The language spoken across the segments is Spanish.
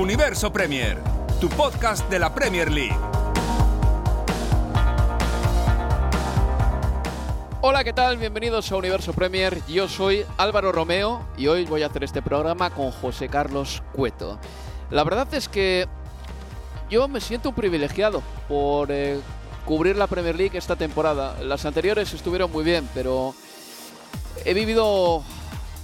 Universo Premier, tu podcast de la Premier League. Hola, ¿qué tal? Bienvenidos a Universo Premier. Yo soy Álvaro Romeo y hoy voy a hacer este programa con José Carlos Cueto. La verdad es que yo me siento privilegiado por eh, cubrir la Premier League esta temporada. Las anteriores estuvieron muy bien, pero he vivido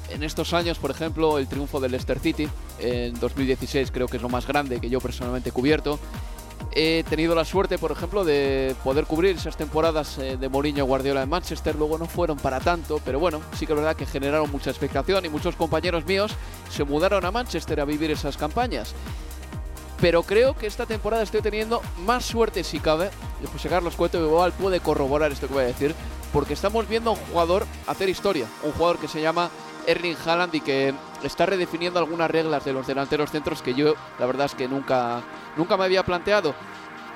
en estos años, por ejemplo, el triunfo del Leicester City en 2016 creo que es lo más grande que yo personalmente he cubierto. He tenido la suerte, por ejemplo, de poder cubrir esas temporadas eh, de Mourinho Guardiola en Manchester. Luego no fueron para tanto, pero bueno, sí que es verdad que generaron mucha expectación y muchos compañeros míos se mudaron a Manchester a vivir esas campañas. Pero creo que esta temporada estoy teniendo más suerte si cabe. Y José Carlos Cueto igual puede corroborar esto que voy a decir. Porque estamos viendo a un jugador hacer historia. Un jugador que se llama Erling Haaland y que está redefiniendo algunas reglas de los delanteros centros que yo la verdad es que nunca, nunca me había planteado.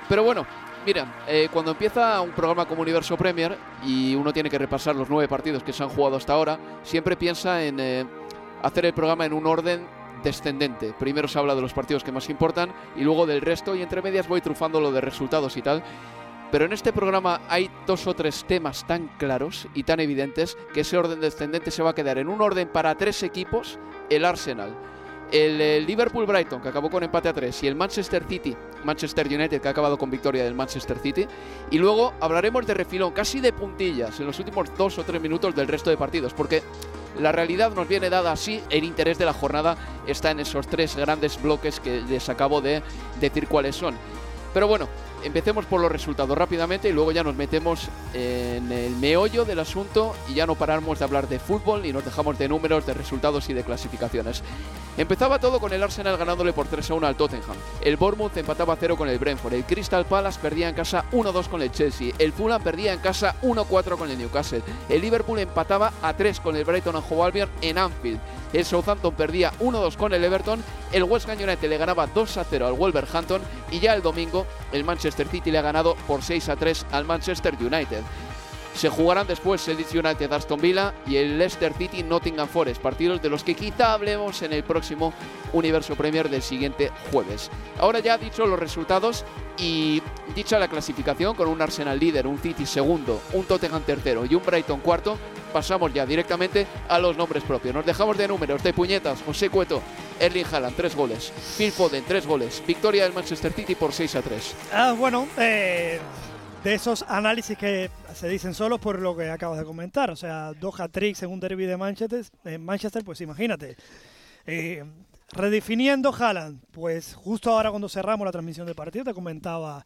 Pero bueno, miren, eh, cuando empieza un programa como Universo Premier y uno tiene que repasar los nueve partidos que se han jugado hasta ahora, siempre piensa en eh, hacer el programa en un orden descendente. Primero se habla de los partidos que más importan y luego del resto y entre medias voy trufando lo de resultados y tal. Pero en este programa hay dos o tres temas tan claros y tan evidentes que ese orden descendente se va a quedar en un orden para tres equipos, el Arsenal, el, Liverpool Brighton, que acabó con empate a tres, y el Manchester City, Manchester United, que ha acabado con victoria del Manchester City. Y luego hablaremos de refilón, casi de puntillas, en los últimos dos o tres minutos del resto de partidos, porque la realidad nos viene dada así, el interés de la jornada está en esos tres grandes bloques que les acabo de decir cuáles son. Pero bueno, empecemos por los resultados rápidamente y luego ya nos metemos en el meollo del asunto y ya no paramos de hablar de fútbol y nos dejamos de números, de resultados y de clasificaciones. Empezaba todo con el Arsenal ganándole por 3 a 1 al Tottenham. El Bournemouth empataba a 0 con el Brentford. El Crystal Palace perdía en casa 1-2 con el Chelsea. El Fulham perdía en casa 1-4 con el Newcastle. El Liverpool empataba a 3 con el Brighton and Hove en Anfield. El Southampton perdía 1-2 con el Everton. El West Ham United le ganaba 2-0 al Wolverhampton. Y ya el domingo el Manchester City le ha ganado por 6-3 al Manchester United. Se jugarán después el Leeds United Aston Villa y el Leicester City Nottingham Forest, partidos de los que quizá hablemos en el próximo Universo Premier del siguiente jueves. Ahora ya dicho los resultados y dicha la clasificación con un Arsenal líder, un City segundo, un Tottenham tercero y un Brighton cuarto, pasamos ya directamente a los nombres propios. Nos dejamos de números, de puñetas, José Cueto, Erling Haaland, tres goles, Phil Foden, tres goles, victoria del Manchester City por 6 a 3. Ah, bueno, eh, de esos análisis que se dicen solos por lo que acabas de comentar. O sea, dos hat-tricks en un derby de Manchester, Manchester pues imagínate. Eh, redefiniendo Haaland, pues justo ahora cuando cerramos la transmisión del partido te comentaba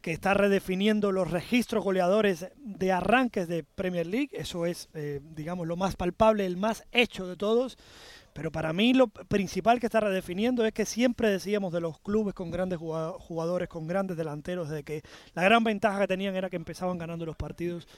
que está redefiniendo los registros goleadores de arranques de Premier League. Eso es, eh, digamos, lo más palpable, el más hecho de todos. Pero para mí lo principal que está redefiniendo es que siempre decíamos de los clubes con grandes jugadores, con grandes delanteros, de que la gran ventaja que tenían era que empezaban ganando los partidos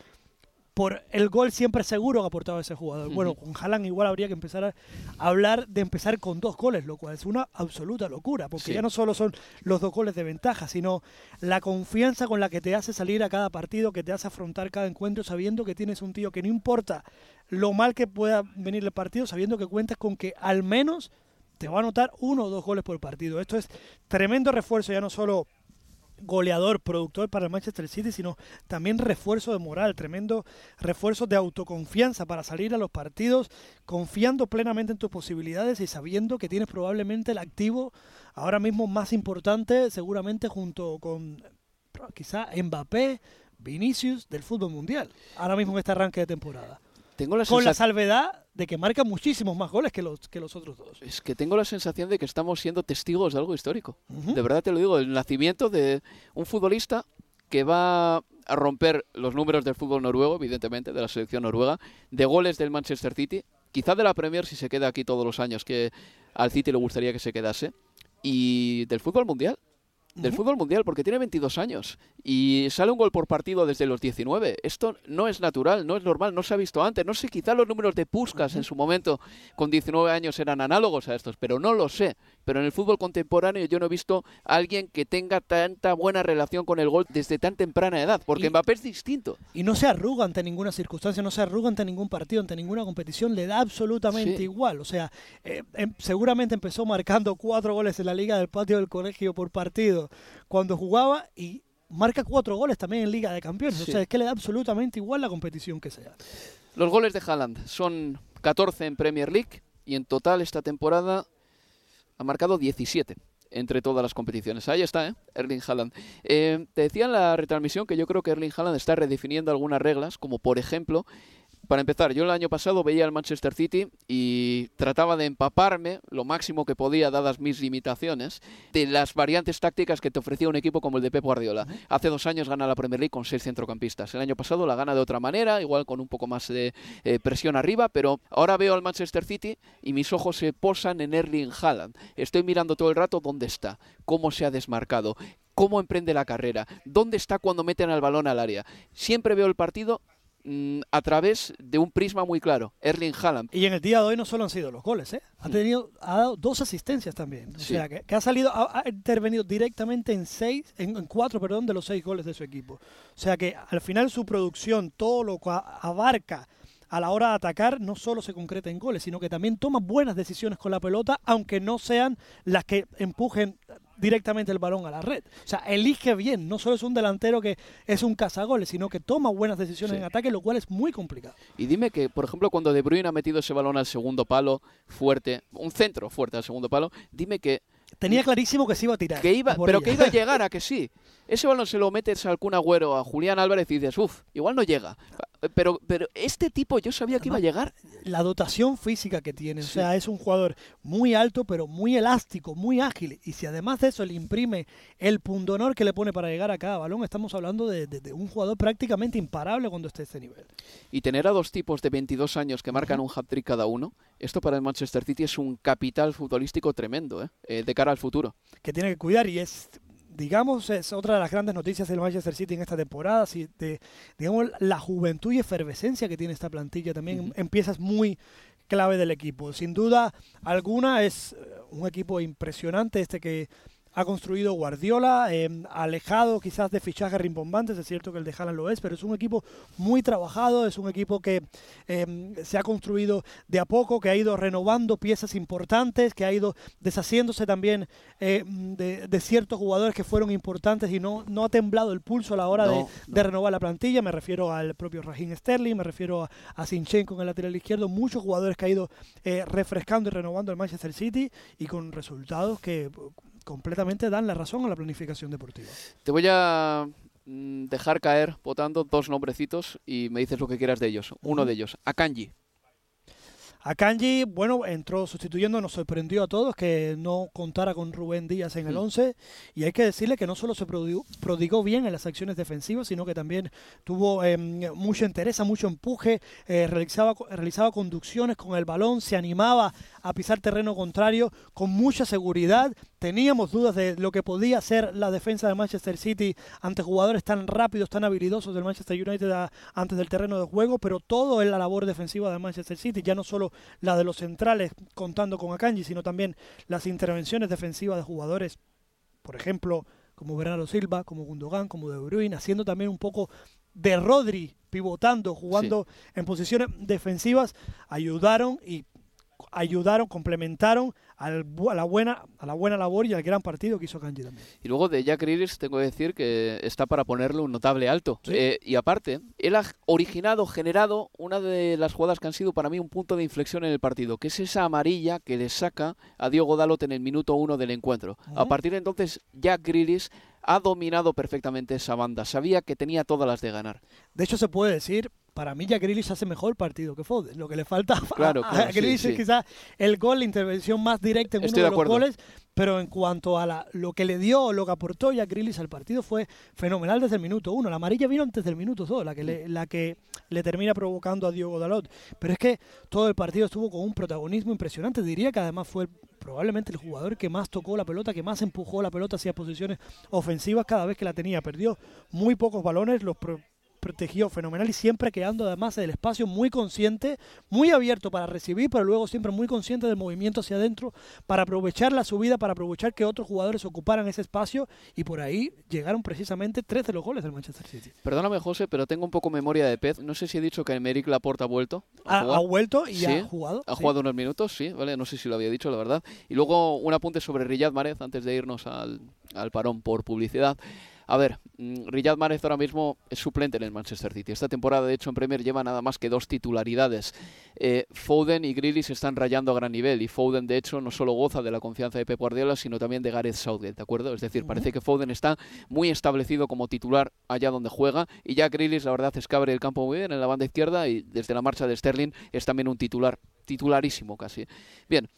por el gol siempre seguro que aportaba ese jugador. Bueno, con Haaland igual habría que empezar a hablar de empezar con dos goles, lo cual es una absoluta locura, porque ya no solo son los dos goles de ventaja, sino la confianza con la que te hace salir a cada partido, que te hace afrontar cada encuentro sabiendo que tienes un tío que no importa lo mal que pueda venir el partido, sabiendo que cuentas con que al menos te va a anotar uno o dos goles por partido. Esto es tremendo refuerzo, ya no solo goleador, productor para el Manchester City, sino también refuerzo de moral, tremendo refuerzo de autoconfianza para salir a los partidos confiando plenamente en tus posibilidades y sabiendo que tienes probablemente el activo ahora mismo más importante, seguramente junto con quizá Mbappé, Vinicius del fútbol mundial, ahora mismo en este arranque de temporada. Tengo la Con la salvedad de que marca muchísimos más goles que los, que los otros dos. Es que tengo la sensación de que estamos siendo testigos de algo histórico. Ujú. De verdad te lo digo, el nacimiento de un futbolista que va a romper los números del fútbol noruego, evidentemente, de la selección noruega, de goles del Manchester City, quizá de la Premier si se queda aquí todos los años que al City le gustaría que se quedase, y del fútbol mundial. Del fútbol mundial, porque tiene 22 años y sale un gol por partido desde los 19. Esto no es natural, no es normal, no se ha visto antes. No sé, quizá los números de Puskas en su momento con 19 años eran análogos a estos, pero no lo sé. Pero en el fútbol contemporáneo yo no he visto a alguien que tenga tanta buena relación con el gol desde tan temprana edad, porque Y- Mbappé es distinto. Y no se arruga ante ninguna circunstancia, no se arruga ante ningún partido, ante ninguna competición, le da absolutamente Sí. igual. O sea, eh, em- seguramente empezó marcando cuatro goles en la liga del patio del colegio por partido cuando jugaba y marca cuatro goles también en Liga de Campeones. Sí. O sea, es que le da absolutamente igual la competición que sea. Los goles de Haaland son 14 en Premier League y en total esta temporada ha marcado 17 entre todas las competiciones. Ahí está, ¿eh? Erling Haaland. Eh, te decía en la retransmisión que yo creo que Erling Haaland está redefiniendo algunas reglas, como por ejemplo, para empezar, yo el año pasado veía al Manchester City y trataba de empaparme lo máximo que podía, dadas mis limitaciones, de las variantes tácticas que te ofrecía un equipo como el de Pep Guardiola. Hace dos años gana la Premier League con seis centrocampistas. El año pasado la gana de otra manera, igual con un poco más de eh, presión arriba, pero ahora veo al Manchester City y mis ojos se posan en Erling Haaland. Estoy mirando todo el rato dónde está, cómo se ha desmarcado, cómo emprende la carrera, dónde está cuando meten al balón al área. Siempre veo el partido a través de un prisma muy claro, Erling Haaland. Y en el día de hoy no solo han sido los goles, ¿eh? ha tenido, ha dado dos asistencias también. O Sí. sea, que, que ha salido, ha, ha intervenido directamente en seis, en, en cuatro, perdón, de los seis goles de su equipo. O sea que al final su producción, todo lo que abarca a la hora de atacar, no solo se concreta en goles, sino que también toma buenas decisiones con la pelota, aunque no sean las que empujen directamente el balón a la red. O sea, elige bien, no solo es un delantero que es un cazagoles, sino que toma buenas decisiones Sí. en ataque, lo cual es muy complicado. Y dime que, por ejemplo, cuando De Bruyne ha metido ese balón al segundo palo, fuerte, un centro fuerte al segundo palo, dime que Tenía clarísimo que se iba a tirar. que iba, pero ella. que iba a llegar a que sí. Ese balón se lo metes al Kun Agüero, a Julián Álvarez y dices, uff, igual no llega. Pero, pero este tipo yo sabía que iba a llegar. la dotación física que tiene. O sea, es un jugador muy alto, pero muy elástico, muy ágil. Y si además de eso le imprime el pundonor que le pone para llegar a cada balón, estamos hablando de, de- de un jugador prácticamente imparable cuando esté a este nivel. Y tener a dos tipos de 22 años que marcan un hat-trick cada uno, esto para el Manchester City es un capital futbolístico tremendo, ¿eh? Eh, de cara al futuro. Que tiene que cuidar y es, digamos, es otra de las grandes noticias del Manchester City en esta temporada. Si de, digamos, la juventud y efervescencia que tiene esta plantilla también Ujú. en piezas muy clave del equipo. Sin duda alguna es eh, un equipo impresionante este que ha construido Guardiola, eh, alejado quizás de fichajes rimbombantes, es cierto que el de Haaland lo es, pero es un equipo muy trabajado, es un equipo que eh, se ha construido de a poco, que ha ido renovando piezas importantes, que ha ido deshaciéndose también eh, de, de ciertos jugadores que fueron importantes y no, no ha temblado el pulso a la hora de, No, de no. renovar la plantilla, me refiero al propio Raheem Sterling, me refiero a, a Sinchenko en el lateral izquierdo, muchos jugadores que ha ido eh, refrescando y renovando el Manchester City y con resultados que completamente dan la razón a la planificación deportiva. Te voy a mm, dejar caer votando dos nombrecitos y me dices lo que quieras de ellos. Uno de ellos, Akanji. A Kanji, bueno, entró sustituyendo, nos sorprendió a todos que no contara con Rubén Díaz en el Mm. 11 y hay que decirle que no solo se prodigó, bien en las acciones defensivas, sino que también tuvo eh, mucha entereza, mucho empuje, eh, realizaba, realizaba conducciones con el balón, se animaba a pisar terreno contrario con mucha seguridad. Teníamos dudas de lo que podía hacer la defensa de Manchester City ante jugadores tan rápidos, tan habilidosos del Manchester United a- antes del terreno de juego, pero todo en la labor defensiva de Manchester City, ya no solo la de los centrales contando con Akanji, sino también las intervenciones defensivas de jugadores, por ejemplo, como Bernardo Silva, como Gundogan, como De Bruyne, haciendo también un poco de Rodri, pivotando, jugando en posiciones defensivas, ayudaron y ayudaron, complementaron al a la buena a la buena labor y al gran partido que hizo Kanji también. Y luego de Jack Grealish tengo que decir que está para ponerle un notable alto. Sí. Eh, y aparte, él ha originado, generado una de las jugadas que han sido para mí un punto de inflexión en el partido, que es esa amarilla que le saca a Diogo Dalot en el minuto uno del encuentro. A partir de entonces, Jack Grealish ha dominado perfectamente esa banda. Sabía que tenía todas las de ganar. De hecho, se puede decir, para mí Jack Grealish hace mejor partido que Foden. Lo que le falta Claro, a, claro, sí, Grealish sí. es quizás el gol, la intervención más directa en Estoy uno de de, los goles. Pero en cuanto a la, lo que le dio lo que aportó Jack Grealish al partido fue fenomenal desde el minuto uno. La amarilla vino antes del minuto dos, la que le, la que le termina provocando a Diogo Dalot. Pero es que todo el partido estuvo con un protagonismo impresionante. Diría que además fue probablemente el jugador que más tocó la pelota, que más empujó la pelota hacia posiciones ofensivas cada vez que la tenía. Perdió muy pocos balones, los pro- protegió fenomenal y siempre quedando además del espacio muy consciente, muy abierto para recibir, pero luego siempre muy consciente del movimiento hacia adentro para aprovechar la subida, para aprovechar que otros jugadores ocuparan ese espacio y por ahí llegaron precisamente tres de los goles del Manchester City. Perdóname, José, pero tengo un poco memoria de pez. No sé si he dicho que Emerick Laporta ha vuelto. Ha, vuelto y Sí, ha jugado. Ha sí. jugado unos minutos, sí, ¿vale? No sé si lo había dicho, la verdad. Y luego un apunte sobre Riyad Mahrez antes de irnos al, al parón por publicidad. A ver, mm, Riyad Mahrez ahora mismo es suplente en el Manchester City. Esta temporada, de hecho, en Premier lleva nada más que dos titularidades. Eh, Foden y Grealish se están rayando a gran nivel y Foden, de hecho, no solo goza de la confianza de Pep Guardiola, sino también de Gareth Southgate, ¿de acuerdo? Es decir, parece que Foden está muy establecido como titular allá donde juega y ya Grealish, la verdad, es que abre el campo muy bien en la banda izquierda y desde la marcha de Sterling es también un titular, titularísimo casi. Bien,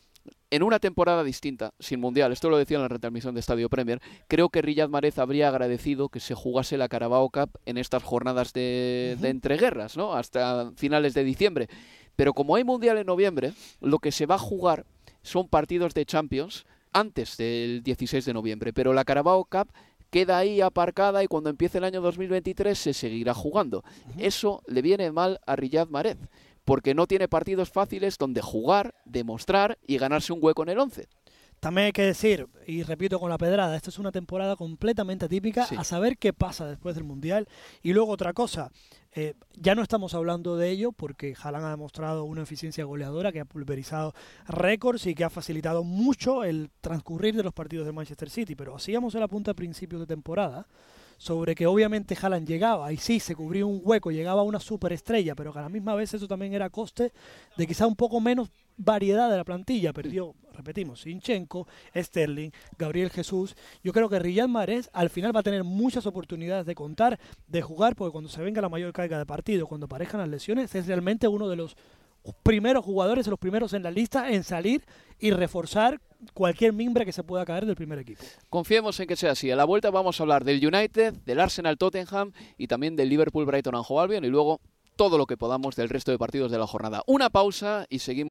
en una temporada distinta, sin mundial, esto lo decía en la retransmisión de Estadio Premier, creo que Riyad Mahrez habría agradecido que se jugase la Carabao Cup en estas jornadas de, de entreguerras, ¿no? Hasta finales de diciembre. Pero como hay mundial en noviembre, lo que se va a jugar son partidos de Champions antes del 16 de noviembre. Pero la Carabao Cup queda ahí aparcada y cuando empiece el año 2023 se seguirá jugando. Eso le viene mal a Riyad Mahrez, porque no tiene partidos fáciles donde jugar, demostrar y ganarse un hueco en el 11. También hay que decir, y repito con la pedrada, esta es una temporada completamente atípica, Sí. a saber qué pasa después del Mundial. Y luego otra cosa, eh, ya no estamos hablando de ello porque Haaland ha demostrado una eficiencia goleadora que ha pulverizado récords y que ha facilitado mucho el transcurrir de los partidos de Manchester City. Pero hacíamos el apunte a principios de temporada sobre que obviamente Haaland llegaba y sí, se cubría un hueco, llegaba una superestrella, pero que a la misma vez eso también era coste de quizá un poco menos variedad de la plantilla. Perdió, repetimos, Sinchenko, Sterling, Gabriel Jesús. Yo creo que Riyad Mahrez al final va a tener muchas oportunidades de contar, de jugar, porque cuando se venga la mayor carga de partido, cuando aparezcan las lesiones, es realmente uno de los primeros jugadores, los primeros en la lista en salir y reforzar cualquier mimbre que se pueda caer del primer equipo. Confiemos en que sea así. A la vuelta vamos a hablar del United, del Arsenal Tottenham y también del Liverpool Brighton and Albion y luego todo lo que podamos del resto de partidos de la jornada. Una pausa y seguimos.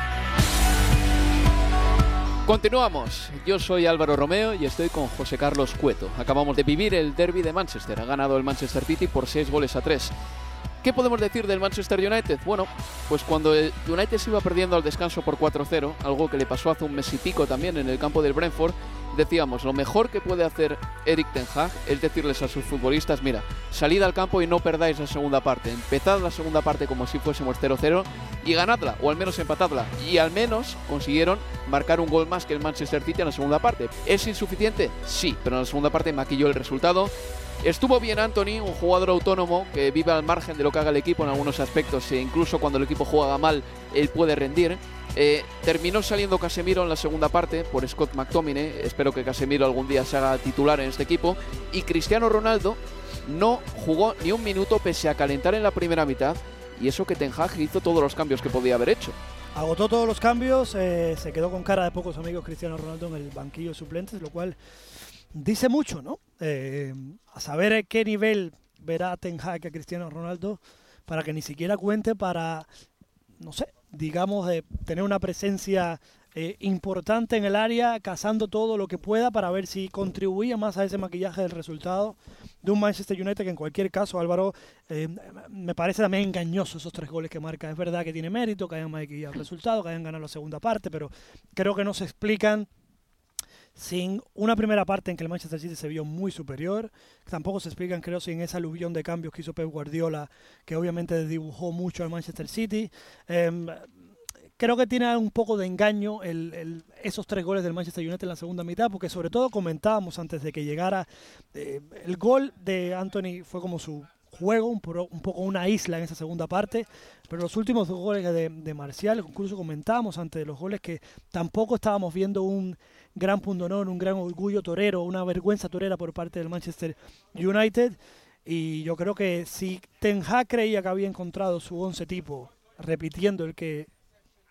Continuamos. Yo soy Álvaro Romeo y estoy con José Carlos Cueto. Acabamos de vivir el derby de Manchester. Ha ganado el Manchester City por 6 goles a 3. ¿Qué podemos decir del Manchester United? Bueno, pues cuando el United se iba perdiendo al descanso por 4-0, algo que le pasó hace un mes y pico también en el campo del Brentford, decíamos, lo mejor que puede hacer Eric Ten Hag es decirles a sus futbolistas, mira, salid al campo y no perdáis la segunda parte, empezad la segunda parte como si fuésemos 0-0 y ganadla, o al menos empatadla. Y al menos consiguieron marcar un gol más que el Manchester City en la segunda parte. ¿Es insuficiente? Sí, pero en la segunda parte maquilló el resultado Estuvo bien Anthony, un jugador autónomo que vive al margen de lo que haga el equipo en algunos aspectos e incluso cuando el equipo juega mal, él puede rendir. Eh, terminó saliendo Casemiro en la segunda parte por Scott McTominay. Espero que Casemiro algún día se haga titular en este equipo. Y Cristiano Ronaldo no jugó ni un minuto pese a calentar en la primera mitad. Y eso que Ten Hag hizo todos los cambios que podía haber hecho. Agotó todos los cambios, eh, se quedó con cara de pocos amigos Cristiano Ronaldo en el banquillo suplentes, lo cual dice mucho, ¿no? Eh, a saber qué nivel verá Ten Hag a Cristiano Ronaldo para que ni siquiera cuente para, no sé, digamos, de tener una presencia eh, importante en el área, cazando todo lo que pueda para ver si contribuía más a ese maquillaje del resultado de un Manchester United que en cualquier caso, Álvaro, eh, me parece también engañoso esos tres goles que marca. Es verdad que tiene mérito, que hayan maquillado el resultado, que hayan ganado la segunda parte, pero creo que no se explican sin una primera parte en que el Manchester City se vio muy superior. Tampoco se explican, creo, sin esa aluvión de cambios que hizo Pep Guardiola, que obviamente dibujó mucho al Manchester City. Em, creo que tiene un poco de engaño esos tres goles del Manchester United en la segunda mitad, porque sobre todo comentábamos antes de que llegara, eh, el gol de Anthony fue como su juego, un, poco una isla en esa segunda parte, pero los últimos dos goles de, de Marcial, incluso comentábamos antes de los goles que tampoco estábamos viendo un gran punto honor, un gran orgullo torero, una vergüenza torera por parte del Manchester United. Y yo creo que si Ten Hag creía que había encontrado su once tipo, repitiendo el que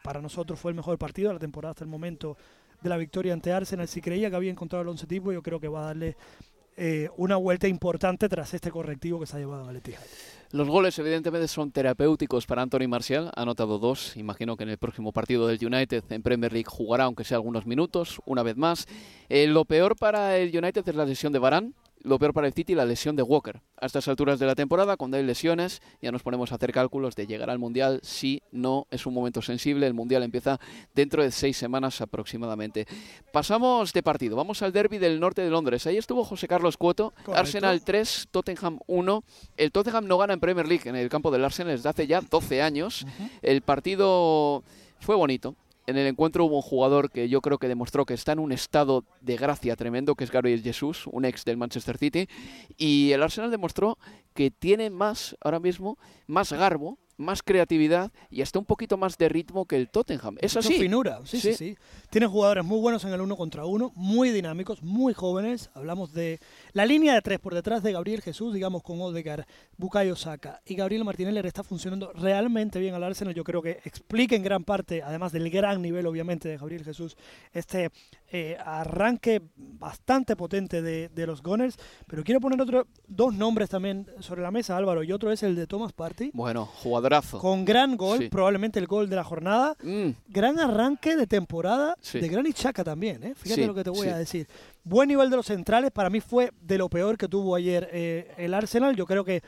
para nosotros fue el mejor partido de la temporada hasta el momento de la victoria ante Arsenal, si creía que había encontrado el once tipo, yo creo que va a darle eh, una vuelta importante tras este correctivo que se ha llevado a Etihad. Los goles evidentemente son terapéuticos para Anthony Marcial, ha anotado dos, imagino que en el próximo partido del United en Premier League jugará aunque sea algunos minutos, una vez más. Eh, lo peor para el United es la lesión de Barán, lo peor para el City, la lesión de Walker. A estas alturas de la temporada, cuando hay lesiones, ya nos ponemos a hacer cálculos de llegar al Mundial. Si no, es un momento sensible. El Mundial empieza dentro de seis semanas aproximadamente. Pasamos de partido. Vamos al derby del norte de Londres. Ahí estuvo José Carlos Cuoto. Arsenal 3, Tottenham 1. El Tottenham no gana en Premier League en el campo del Arsenal desde hace ya 12 años. El partido fue bonito en el encuentro hubo un jugador que yo creo que demostró que está en un estado de gracia tremendo, que es Gabriel Jesús, un ex del Manchester City, y el Arsenal demostró que tiene más, ahora mismo, más garbo, más creatividad y hasta un poquito más de ritmo que el Tottenham. Es así. finura, sí, sí, sí, Tiene jugadores muy buenos en el uno contra uno, muy dinámicos, muy jóvenes. Hablamos de la línea de tres por detrás de Gabriel Jesús, digamos con Odegaard, Bukayo Saka y Gabriel Martinelli está funcionando realmente bien al Arsenal. Yo creo que explica en gran parte, además del gran nivel obviamente de Gabriel Jesús, este eh, arranque bastante potente de, los Gunners. Pero quiero poner otro, dos nombres también sobre la mesa, Álvaro, y otro es el de Thomas Party. Bueno, jugadorazo. Con gran gol, probablemente el gol de la jornada. Mm. Gran arranque de temporada de Granit Xhaka también, ¿eh? Fíjate lo que te voy a decir. Buen nivel de los centrales, para mí fue de lo peor que tuvo ayer eh, el Arsenal. Yo creo que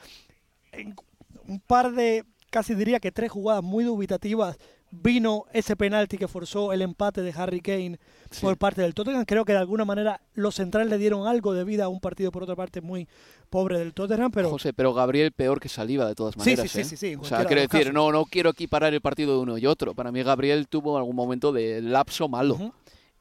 un par de, casi diría que tres jugadas muy dubitativas vino ese penalti que forzó el empate de Harry Kane por parte del Tottenham. Creo que de alguna manera los centrales le dieron algo de vida a un partido, por otra parte, muy pobre del Tottenham. Pero... José, pero Gabriel peor que Saliva de todas maneras. Sí, sí, ¿eh? sí, sí, O sea, quiero decir, no, no quiero equiparar el partido de uno y otro. Para mí Gabriel tuvo algún momento de lapso malo.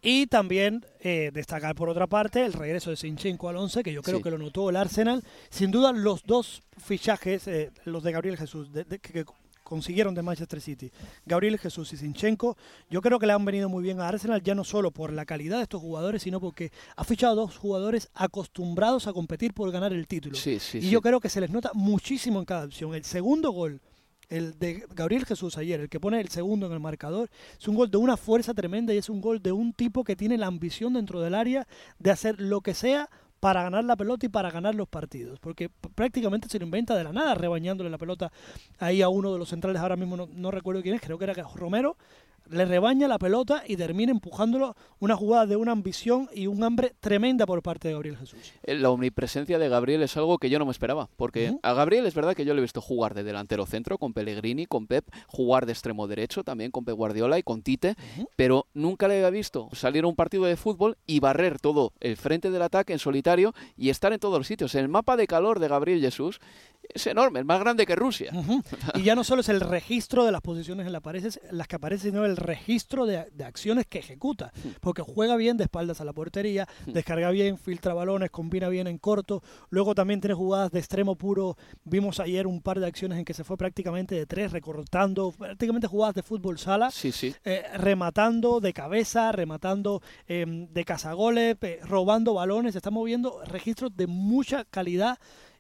Y también eh, destacar por otra parte el regreso de Sinchenko al 11, que yo creo que lo notó el Arsenal. Sin duda los dos fichajes, eh, los de Gabriel Jesús, de, que, consiguieron de Manchester City, Gabriel Jesús y Sinchenko, yo creo que le han venido muy bien a Arsenal, ya no solo por la calidad de estos jugadores, sino porque ha fichado dos jugadores acostumbrados a competir por ganar el título. y yo creo que se les nota muchísimo en cada opción. El segundo gol el de Gabriel Jesús ayer, el que pone el segundo en el marcador, es un gol de una fuerza tremenda y es un gol de un tipo que tiene la ambición dentro del área de hacer lo que sea para ganar la pelota y para ganar los partidos, porque prácticamente se lo inventa de la nada, rebañándole la pelota ahí a uno de los centrales, ahora mismo no, recuerdo quién es, creo que era Romero, le rebaña la pelota y termina empujándolo una jugada de una ambición y un hambre tremenda por parte de Gabriel Jesús. Eh, La omnipresencia de Gabriel es algo que yo no me esperaba, porque a Gabriel es verdad que yo le he visto jugar de delantero centro con Pellegrini, con Pep, jugar de extremo derecho también con Pep Guardiola y con Tite, pero nunca le había visto salir a un partido de fútbol y barrer todo el frente del ataque en solitario y estar en todos los sitios. El mapa de calor de Gabriel Jesús es enorme, es más grande que Rusia. Y ya no solo es el registro de las posiciones en, la pared, es- en las que aparece, sino el registro de, de acciones que ejecuta. Porque juega bien de espaldas a la portería, descarga bien, filtra balones, combina bien en corto. Luego también tiene jugadas de extremo puro. Vimos ayer un par de acciones en que se fue prácticamente de tres, recortando, prácticamente jugadas de fútbol sala. Sí, sí. eh, rematando de cabeza, rematando eh, de cazagoles, eh, robando balones. Estamos viendo registros de mucha calidad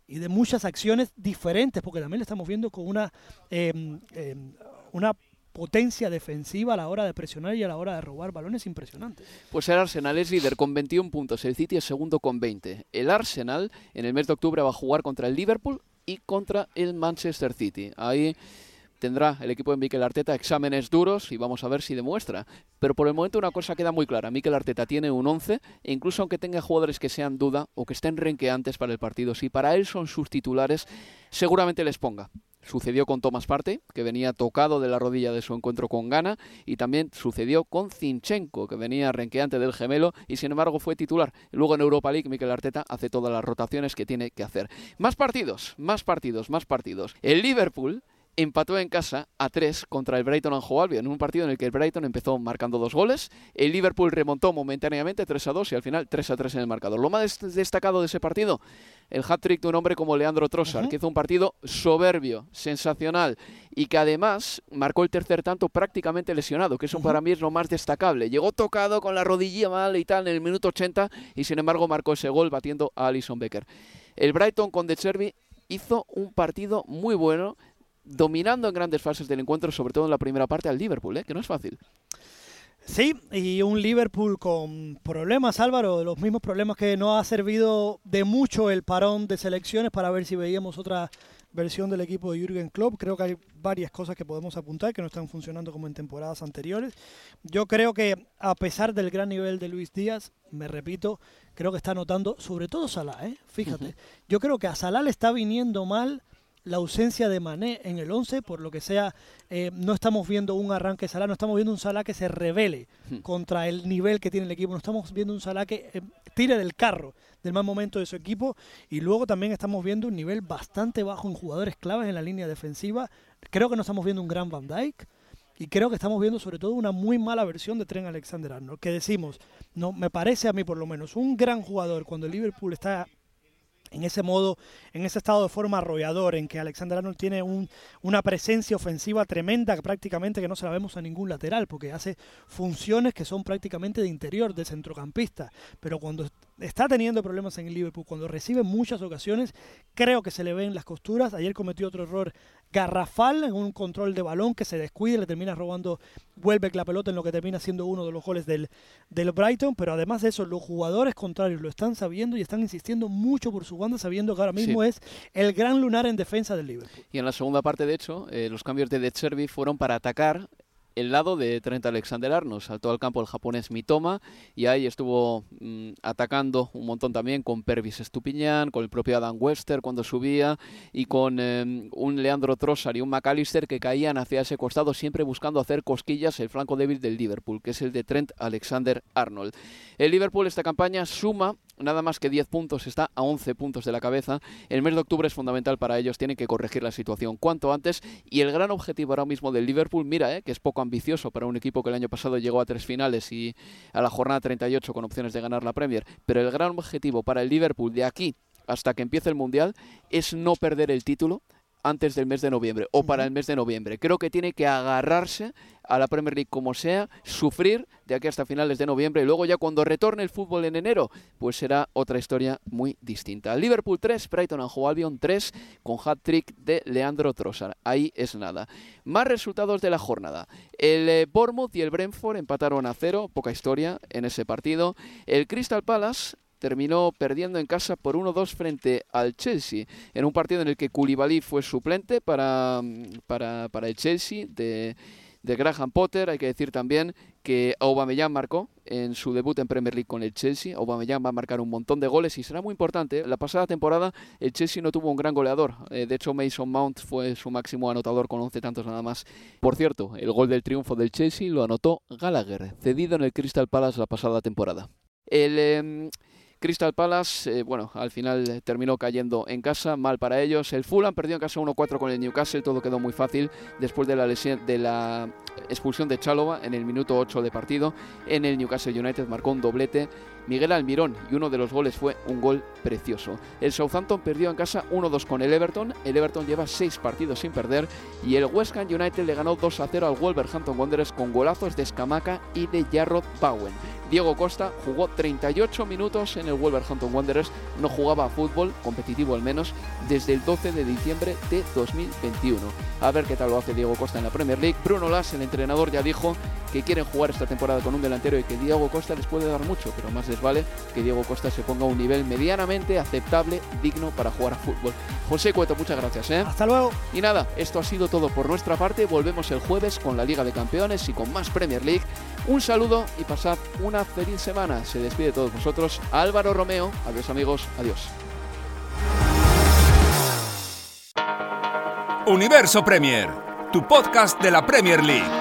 y de muchas acciones diferentes, porque también le estamos viendo con una, eh, eh, una potencia defensiva a la hora de presionar y a la hora de robar balones impresionante. Pues el Arsenal es líder con 21 puntos, el City es segundo con 20. El Arsenal en el mes de octubre va a jugar contra el Liverpool y contra el Manchester City. Ahí tendrá el equipo de Mikel Arteta exámenes duros y vamos a ver si demuestra. Pero por el momento una cosa queda muy clara, Mikel Arteta tiene un 11 e incluso aunque tenga jugadores que sean duda o que estén renqueantes para el partido, si para él son sus titulares, seguramente les ponga. Sucedió con Thomas Partey, que venía tocado de la rodilla de su encuentro con Ghana, y también sucedió con Zinchenko, que venía renqueante del gemelo y sin embargo fue titular. Luego en Europa League, Mikel Arteta hace todas las rotaciones que tiene que hacer. Más partidos, más partidos, más partidos. El Liverpool empató en casa a 3 contra el Brighton and Hove Albion, en un partido en el que el Brighton empezó marcando dos goles, el Liverpool remontó momentáneamente 3 a 2 y al final 3 a 3 en el marcador. Lo más des- destacado de ese partido, el hat-trick de un hombre como Leandro Trossard, que hizo un partido soberbio, sensacional y que además marcó el tercer tanto prácticamente lesionado, que eso para mí es lo más destacable. Llegó tocado con la rodilla mal y tal en el minuto 80 y sin embargo marcó ese gol batiendo a Alison Becker. El Brighton con De Zerbi hizo un partido muy bueno, dominando en grandes fases del encuentro, sobre todo en la primera parte al Liverpool, ¿eh? que no es fácil. Sí, y un Liverpool con problemas, Álvaro, los mismos problemas que no ha servido de mucho el parón de selecciones para ver si veíamos otra versión del equipo de Jürgen Klopp. Creo que hay varias cosas que podemos apuntar que no están funcionando como en temporadas anteriores. Yo creo que a pesar del gran nivel de Luis Díaz, me repito, creo que está notando, sobre todo Salah, ¿eh? fíjate, yo creo que a Salah le está viniendo mal la ausencia de Mané en el 11, por lo que sea, eh, no estamos viendo un arranque Salah, no estamos viendo un Salah que se revele contra el nivel que tiene el equipo, no estamos viendo un Salah que eh, tire del carro del mal momento de su equipo y luego también estamos viendo un nivel bastante bajo en jugadores claves en la línea defensiva. Creo que no estamos viendo un gran Van Dijk. Y creo que estamos viendo sobre todo una muy mala versión de Tren Alexander Arnold. Que decimos, no me parece a mí por lo menos un gran jugador cuando el Liverpool está en ese modo, en ese estado de forma arrollador, en que Alexander Arnold tiene un, una presencia ofensiva tremenda, prácticamente que no se la vemos a ningún lateral, porque hace funciones que son prácticamente de interior, de centrocampista. Pero cuando está teniendo problemas en el Liverpool, cuando recibe muchas ocasiones, creo que se le ven las costuras. Ayer cometió otro error garrafal en un control de balón que se descuida, le termina robando Welbeck la pelota en lo que termina siendo uno de los goles del, del Brighton. Pero además de eso, los jugadores contrarios lo están sabiendo y están insistiendo mucho por su banda, sabiendo que ahora mismo Sí. es el gran lunar en defensa del Liverpool. Y en la segunda parte, de hecho, eh, los cambios de De fueron para atacar el lado de Trent Alexander-Arnold. Saltó al campo el japonés Mitoma y ahí estuvo mm, atacando un montón también con Pervis Estupiñán, con el propio Adam Webster cuando subía y con eh, un Leandro Trossard y un McAllister que caían hacia ese costado siempre buscando hacer cosquillas el flanco débil del Liverpool, que es el de Trent Alexander-Arnold. El Liverpool esta campaña suma nada más que 10 puntos, está a 11 puntos de la cabeza. El mes de octubre es fundamental para ellos, tienen que corregir la situación cuanto antes. Y el gran objetivo ahora mismo del Liverpool, mira, eh, que es poco ambicioso para un equipo que el año pasado llegó a tres finales y a la jornada 38 con opciones de ganar la Premier, pero el gran objetivo para el Liverpool de aquí hasta que empiece el Mundial es no perder el título antes del mes de noviembre o para el mes de noviembre. Creo que tiene que agarrarse a la Premier League como sea, sufrir de aquí hasta finales de noviembre y luego ya cuando retorne el fútbol en enero, pues será otra historia muy distinta. Liverpool 3, Brighton and Hove Albion 3 con hat-trick de Leandro Trossard. Ahí es nada. Más resultados de la jornada. El eh, Bournemouth y el Brentford empataron a cero, poca historia en ese partido. El Crystal Palace terminó perdiendo en casa por 1-2 frente al Chelsea, en un partido en el que Koulibaly fue suplente para, para, para el Chelsea de, de Graham Potter. Hay que decir también que Aubameyang marcó en su debut en Premier League con el Chelsea. Aubameyang va a marcar un montón de goles y será muy importante. La pasada temporada el Chelsea no tuvo un gran goleador. Eh, de hecho, Mason Mount fue su máximo anotador con 11 tantos nada más. Por cierto, el gol del triunfo del Chelsea lo anotó Gallagher, cedido en el Crystal Palace la pasada temporada. El... Em, Crystal Palace, eh, bueno, al final terminó cayendo en casa, mal para ellos. El Fulham perdió en casa 1-4 con el Newcastle, todo quedó muy fácil después de la, lesión, de la expulsión de Chalova en el minuto 8 de partido. En el Newcastle United marcó un doblete Miguel Almirón y uno de los goles fue un gol precioso. El Southampton perdió en casa 1-2 con el Everton. El Everton lleva 6 partidos sin perder y el West Ham United le ganó 2-0 al Wolverhampton Wanderers con golazos de Scamaca y de Jarrod Bowen. Diego Costa jugó 38 minutos en el Wolverhampton Wanderers, no jugaba a fútbol, competitivo al menos, desde el 12 de diciembre de 2021. A ver qué tal lo hace Diego Costa en la Premier League. Bruno Las, el entrenador, ya dijo que quieren jugar esta temporada con un delantero y que Diego Costa les puede dar mucho, pero más les vale que Diego Costa se ponga a un nivel medianamente aceptable, digno para jugar a fútbol. José Cueto, muchas gracias. ¿eh? Hasta luego. Y nada, esto ha sido todo por nuestra parte. Volvemos el jueves con la Liga de Campeones y con más Premier League. Un saludo y pasad una feliz semana. Se despide de todos vosotros Álvaro Romeo. Adiós amigos, adiós. Universo Premier, tu podcast de la Premier League.